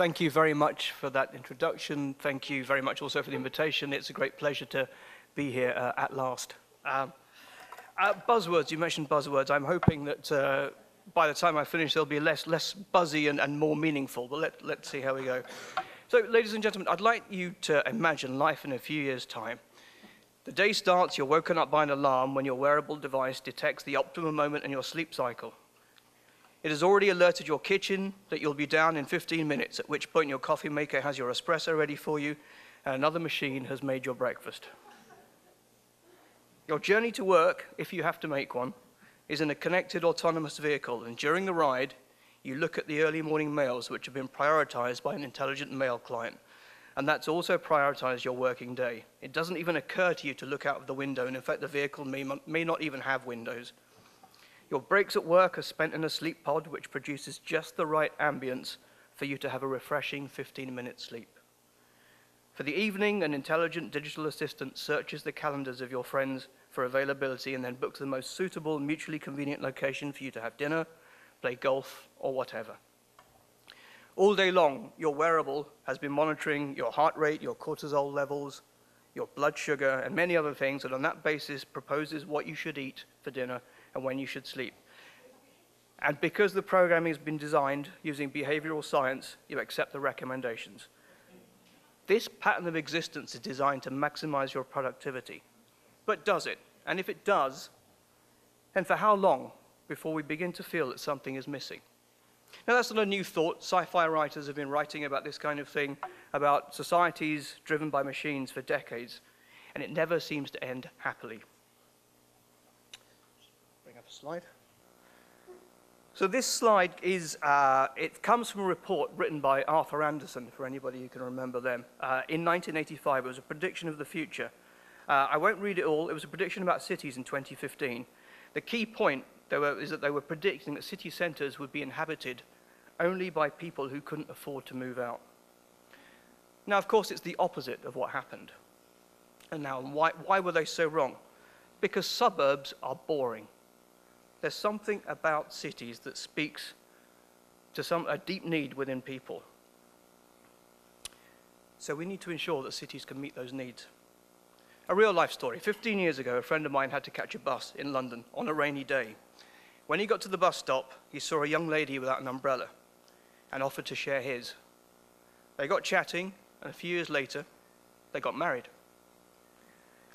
thank you very much for that introduction. Thank you very much also for the invitation. It's a great pleasure to be here uh, at last. Um, uh, buzzwords, you mentioned buzzwords. I'm hoping that uh, by the time I finish, they'll be less, less buzzy and, and more meaningful, but let, let's see how we go. So, ladies and gentlemen, I'd like you to imagine life in a few years' time. The day starts, you're woken up by an alarm when your wearable device detects the optimum moment in your sleep cycle. It has already alerted your kitchen that you'll be down in 15 minutes, at which point your coffee maker has your espresso ready for you, and another machine has made your breakfast. Your journey to work, if you have to make one, is in a connected autonomous vehicle, and during the ride, you look at the early morning mails which have been prioritized by an intelligent mail client, and that's also prioritized your working day. It doesn't even occur to you to look out of the window, and in fact, the vehicle may, may not even have windows. Your breaks at work are spent in a sleep pod which produces just the right ambience for you to have a refreshing 15 minute sleep. For the evening, an intelligent digital assistant searches the calendars of your friends for availability and then books the most suitable, mutually convenient location for you to have dinner, play golf, or whatever. All day long, your wearable has been monitoring your heart rate, your cortisol levels, your blood sugar, and many other things, and on that basis proposes what you should eat for dinner and when you should sleep. And because the programming has been designed using behavioral science, you accept the recommendations. This pattern of existence is designed to maximize your productivity. But does it? And if it does, then for how long before we begin to feel that something is missing? Now, that's not a new thought. Sci fi writers have been writing about this kind of thing, about societies driven by machines for decades, and it never seems to end happily slide. So this slide is, uh, it comes from a report written by Arthur Andersen, for anybody who can remember them. Uh, in 1985, it was a prediction of the future. Uh, I won't read it all. It was a prediction about cities in 2015. The key point were, is that they were predicting that city centres would be inhabited only by people who couldn't afford to move out. Now, of course, it's the opposite of what happened. And now, why, why were they so wrong? Because suburbs are boring. There's something about cities that speaks to some, a deep need within people. So we need to ensure that cities can meet those needs. A real life story. 15 years ago, a friend of mine had to catch a bus in London on a rainy day. When he got to the bus stop, he saw a young lady without an umbrella and offered to share his. They got chatting, and a few years later, they got married.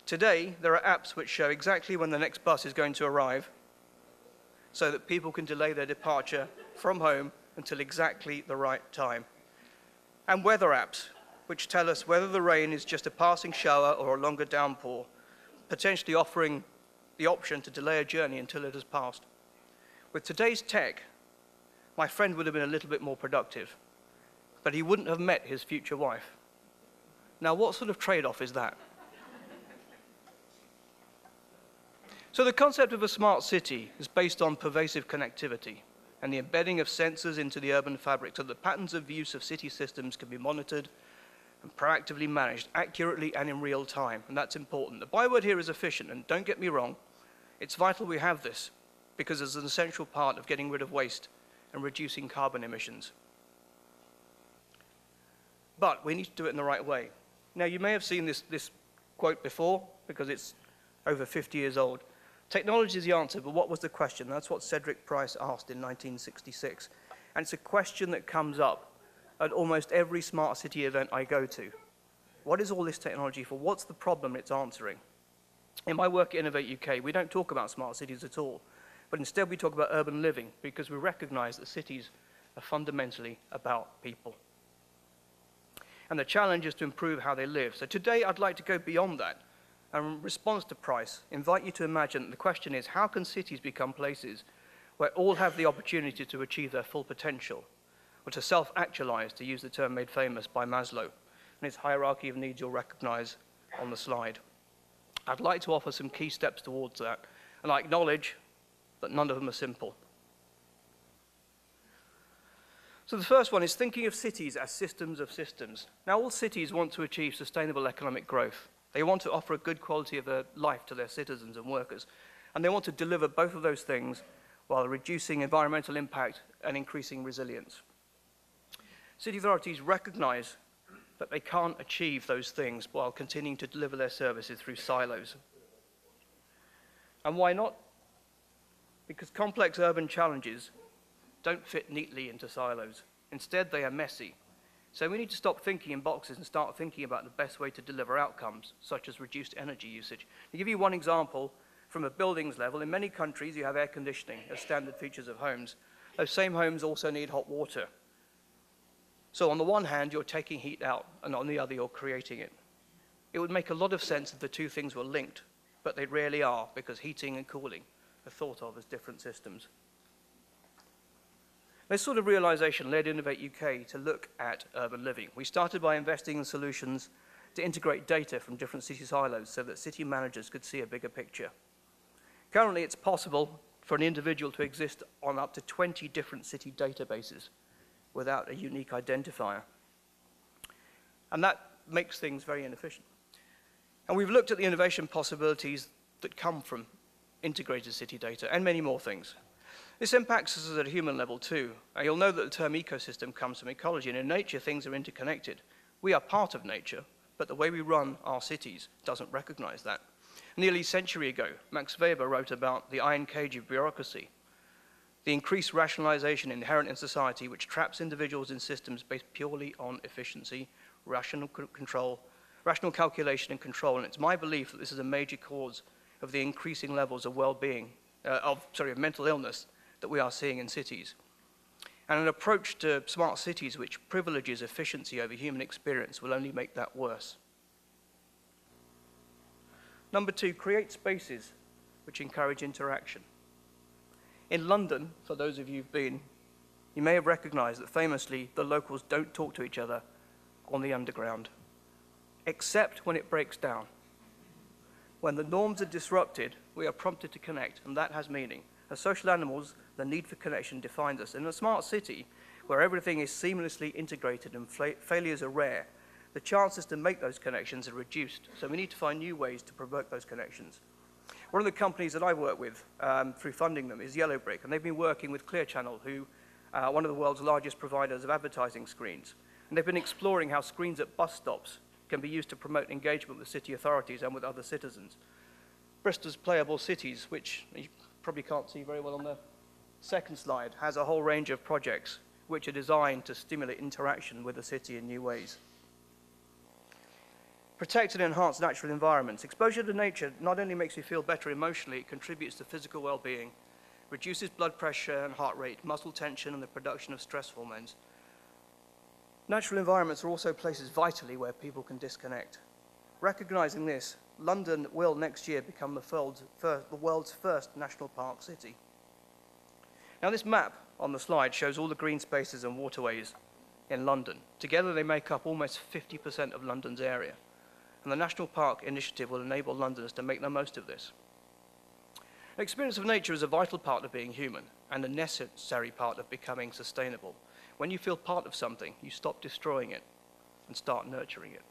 Today, there are apps which show exactly when the next bus is going to arrive so that people can delay their departure from home until exactly the right time. And weather apps, which tell us whether the rain is just a passing shower or a longer downpour, potentially offering the option to delay a journey until it has passed. With today's tech, my friend would have been a little bit more productive, but he wouldn't have met his future wife. Now, what sort of trade off is that? So the concept of a smart city is based on pervasive connectivity and the embedding of sensors into the urban fabric so that patterns of use of city systems can be monitored and proactively managed accurately and in real time. And that's important. The byword here is efficient, and don't get me wrong, it's vital we have this because it's an essential part of getting rid of waste and reducing carbon emissions. But we need to do it in the right way. Now, you may have seen this, this quote before because it's over 50 years old. Technology is the answer, but what was the question? That's what Cedric Price asked in 1966. And it's a question that comes up at almost every smart city event I go to. What is all this technology for? What's the problem it's answering? In my work at Innovate UK, we don't talk about smart cities at all, but instead we talk about urban living because we recognize that cities are fundamentally about people. And the challenge is to improve how they live. So today I'd like to go beyond that and in response to price, invite you to imagine that the question is how can cities become places where all have the opportunity to achieve their full potential, or to self actualize, to use the term made famous by Maslow, and his hierarchy of needs you'll recognize on the slide. I'd like to offer some key steps towards that, and I acknowledge that none of them are simple. So the first one is thinking of cities as systems of systems. Now, all cities want to achieve sustainable economic growth. They want to offer a good quality of life to their citizens and workers. And they want to deliver both of those things while reducing environmental impact and increasing resilience. City authorities recognize that they can't achieve those things while continuing to deliver their services through silos. And why not? Because complex urban challenges don't fit neatly into silos. Instead, they are messy. So we need to stop thinking in boxes and start thinking about the best way to deliver outcomes, such as reduced energy usage. To give you one example, from a buildings level, in many countries you have air conditioning as standard features of homes. Those same homes also need hot water. So on the one hand, you're taking heat out, and on the other, you're creating it. It would make a lot of sense if the two things were linked, but they rarely are because heating and cooling are thought of as different systems. This sort of realization led Innovate UK to look at urban living. We started by investing in solutions to integrate data from different city silos so that city managers could see a bigger picture. Currently, it's possible for an individual to exist on up to 20 different city databases without a unique identifier. And that makes things very inefficient. And we've looked at the innovation possibilities that come from integrated city data and many more things. This impacts us at a human level too. Uh, you'll know that the term ecosystem comes from ecology, and in nature things are interconnected. We are part of nature, but the way we run our cities doesn't recognize that. Nearly a century ago, Max Weber wrote about the iron cage of bureaucracy, the increased rationalization inherent in society which traps individuals in systems based purely on efficiency, rational control, rational calculation and control. And it's my belief that this is a major cause of the increasing levels of well-being, uh, of, sorry, of mental illness that we are seeing in cities. And an approach to smart cities which privileges efficiency over human experience will only make that worse. Number two, create spaces which encourage interaction. In London, for those of you who've been, you may have recognized that famously the locals don't talk to each other on the underground, except when it breaks down. When the norms are disrupted, we are prompted to connect, and that has meaning. As social animals, the need for connection defines us. In a smart city, where everything is seamlessly integrated and failures are rare, the chances to make those connections are reduced. So we need to find new ways to provoke those connections. One of the companies that I work with um, through funding them is Yellowbrick, and they've been working with Clear Channel, who are uh, one of the world's largest providers of advertising screens. And they've been exploring how screens at bus stops can be used to promote engagement with city authorities and with other citizens. Bristol's Playable Cities, which probably can't see very well on the second slide, has a whole range of projects which are designed to stimulate interaction with the city in new ways protect and enhance natural environments. Exposure to nature not only makes you feel better emotionally, it contributes to physical well-being, reduces blood pressure and heart rate, muscle tension, and the production of stress hormones. Natural environments are also places vitally where people can disconnect. Recognizing this, London will next year become the world's first national park city. Now this map on the slide shows all the green spaces and waterways in London. Together they make up almost 50% of London's area and the National Park Initiative will enable Londoners to make the most of this. Experience of nature is a vital part of being human and a necessary part of becoming sustainable. When you feel part of something, you stop destroying it and start nurturing it.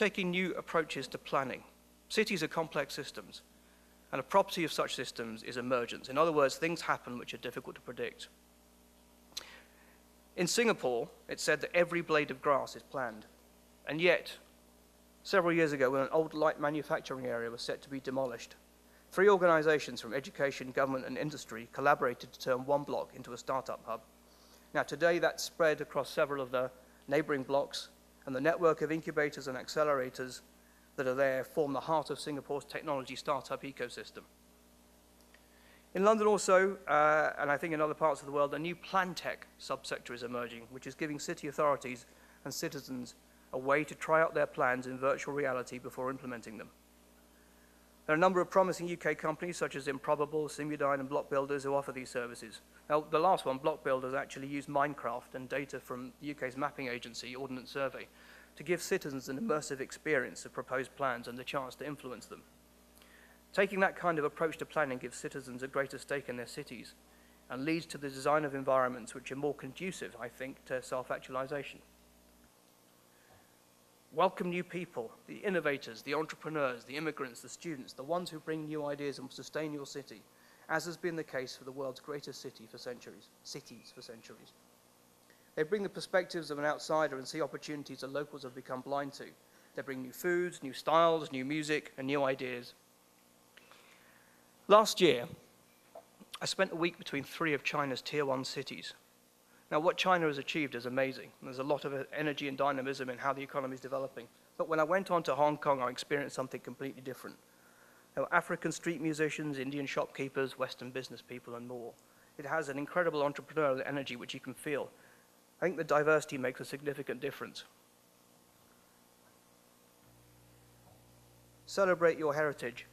Taking new approaches to planning. Cities are complex systems, and a property of such systems is emergence. In other words, things happen which are difficult to predict. In Singapore, it's said that every blade of grass is planned. And yet, several years ago, when an old light manufacturing area was set to be demolished, three organizations from education, government, and industry collaborated to turn one block into a startup hub. Now, today, that's spread across several of the neighboring blocks, and the network of incubators and accelerators that are there form the heart of Singapore's technology startup ecosystem. In London also, uh, and I think in other parts of the world, a new plan tech subsector is emerging, which is giving city authorities and citizens a way to try out their plans in virtual reality before implementing them. There are a number of promising UK companies such as Improbable, Simudyne, and Block Builders who offer these services. Now, the last one, Block Builders, actually used Minecraft and data from the UK's mapping agency, Ordnance Survey, to give citizens an immersive experience of proposed plans and the chance to influence them. Taking that kind of approach to planning gives citizens a greater stake in their cities and leads to the design of environments which are more conducive, I think, to self-actualization. Welcome new people, the innovators, the entrepreneurs, the immigrants, the students, the ones who bring new ideas and sustain your city, as has been the case for the world's greatest city for centuries, cities for centuries. They bring the perspectives of an outsider and see opportunities that locals have become blind to. They bring new foods, new styles, new music, and new ideas. Last year, I spent a week between three of China's tier one cities. Now, what China has achieved is amazing. There's a lot of energy and dynamism in how the economy is developing. But when I went on to Hong Kong, I experienced something completely different. There were African street musicians, Indian shopkeepers, Western business people, and more. It has an incredible entrepreneurial energy which you can feel. I think the diversity makes a significant difference. Celebrate your heritage.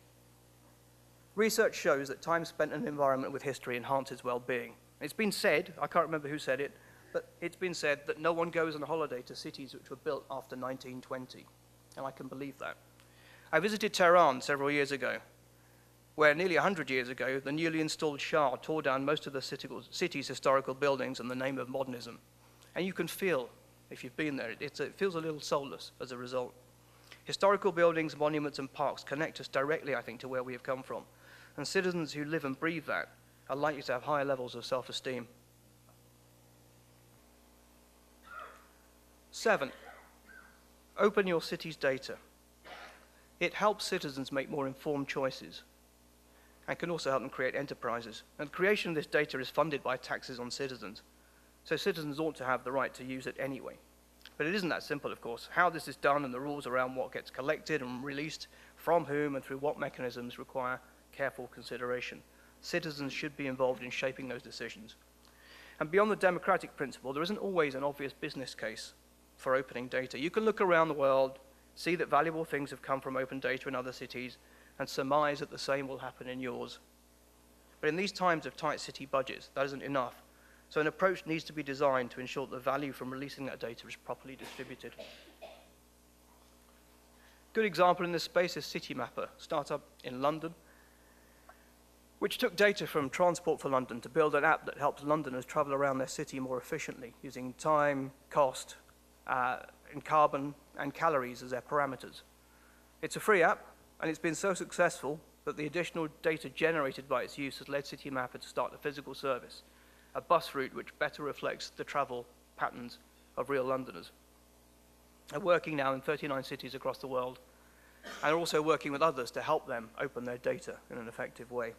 Research shows that time spent in an environment with history enhances well-being. It's been said, I can't remember who said it, but it's been said that no one goes on holiday to cities which were built after 1920. And I can believe that. I visited Tehran several years ago, where nearly 100 years ago, the newly installed Shah tore down most of the city's historical buildings in the name of modernism. And you can feel, if you've been there, it feels a little soulless as a result. Historical buildings, monuments, and parks connect us directly, I think, to where we have come from. And citizens who live and breathe that are likely to have higher levels of self-esteem. Seven, open your city's data. It helps citizens make more informed choices and can also help them create enterprises. And the creation of this data is funded by taxes on citizens. So citizens ought to have the right to use it anyway. But it isn't that simple, of course. How this is done and the rules around what gets collected and released from whom and through what mechanisms require careful consideration. Citizens should be involved in shaping those decisions. And beyond the democratic principle, there isn't always an obvious business case for opening data. You can look around the world see that valuable things have come from open data in other cities, and surmise that the same will happen in yours. But in these times of tight city budgets, that isn't enough. So an approach needs to be designed to ensure that the value from releasing that data is properly distributed. Good example in this space is Citymapper, startup in London, which took data from Transport for London to build an app that helps Londoners travel around their city more efficiently using time, cost, uh, and carbon and calories as their parameters. It's a free app, and it's been so successful that the additional data generated by its use has led Citymapper to start a physical service, a bus route which better reflects the travel patterns of real Londoners. They're working now in 39 cities across the world, and are also working with others to help them open their data in an effective way.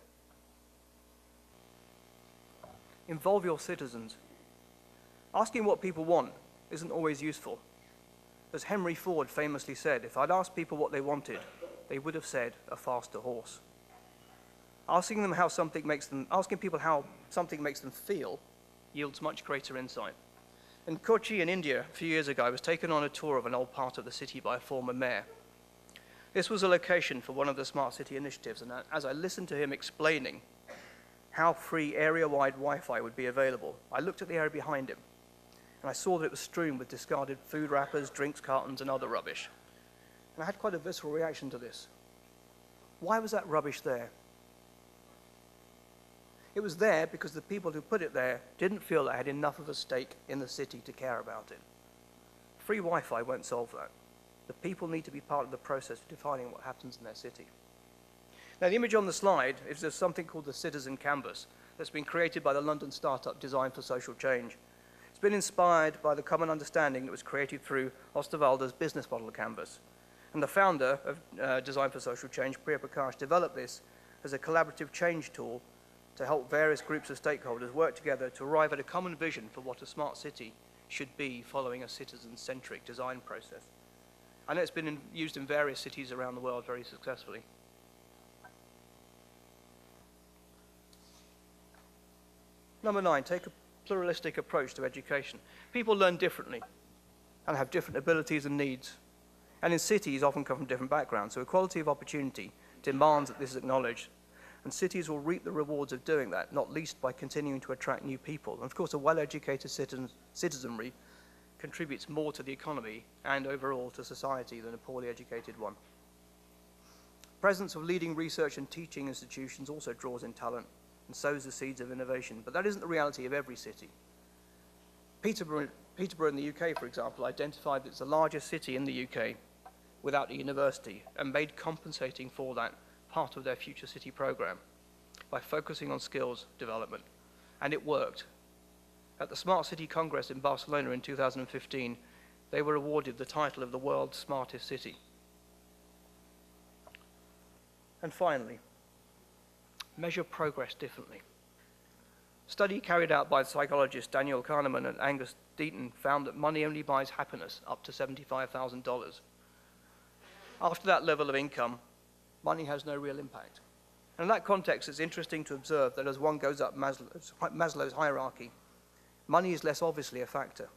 Involve your citizens. Asking what people want isn't always useful. As Henry Ford famously said, if I'd asked people what they wanted, they would have said a faster horse. Asking them how something makes them, asking people how something makes them feel yields much greater insight. In Kochi in India, a few years ago, I was taken on a tour of an old part of the city by a former mayor. This was a location for one of the smart city initiatives, and as I listened to him explaining how free area-wide Wi-Fi would be available, I looked at the area behind him and I saw that it was strewn with discarded food wrappers, drinks cartons, and other rubbish. And I had quite a visceral reaction to this. Why was that rubbish there? It was there because the people who put it there didn't feel they had enough of a stake in the city to care about it. Free Wi-Fi won't solve that. The people need to be part of the process of defining what happens in their city. Now, the image on the slide is of something called the Citizen Canvas that's been created by the London startup Design for Social Change. It's been inspired by the common understanding that was created through Osterwalder's business model canvas. And the founder of uh, Design for Social Change, Priya Prakash, developed this as a collaborative change tool to help various groups of stakeholders work together to arrive at a common vision for what a smart city should be following a citizen-centric design process. I know it's been in, used in various cities around the world very successfully. Number nine, take a pluralistic approach to education. People learn differently and have different abilities and needs. And in cities, often come from different backgrounds. So equality of opportunity demands that this is acknowledged. And cities will reap the rewards of doing that, not least by continuing to attract new people. And of course, a well-educated citizen, citizenry contributes more to the economy and overall to society than a poorly educated one. Presence of leading research and teaching institutions also draws in talent and sows the seeds of innovation. But that isn't the reality of every city. Peterborough, Peterborough in the UK, for example, identified that it's the largest city in the UK without a university and made compensating for that part of their future city program. by focusing on skills development. And it worked. At the Smart City Congress in Barcelona in 2015, they were awarded the title of the world's smartest city. And finally, measure progress differently. A study carried out by psychologists Daniel Kahneman and Angus Deaton found that money only buys happiness up to $75,000. After that level of income, money has no real impact. And in that context, it's interesting to observe that as one goes up Maslow's, Maslow's hierarchy, money is less obviously a factor.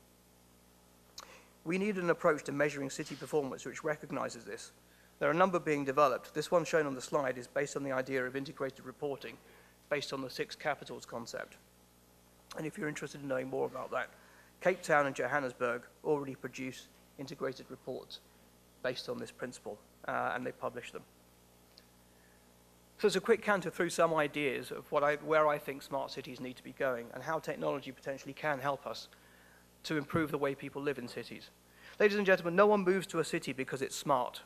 We need an approach to measuring city performance which recognizes this. There are a number being developed. This one shown on the slide is based on the idea of integrated reporting, based on the six capitals concept. And if you're interested in knowing more about that, Cape Town and Johannesburg already produce integrated reports based on this principle, uh, and they publish them. So it's a quick canter through some ideas of what I, where I think smart cities need to be going and how technology potentially can help us to improve the way people live in cities. Ladies and gentlemen, no one moves to a city because it's smart,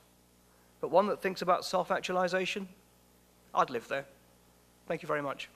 but one that thinks about self-actualization, I'd live there. Thank you very much.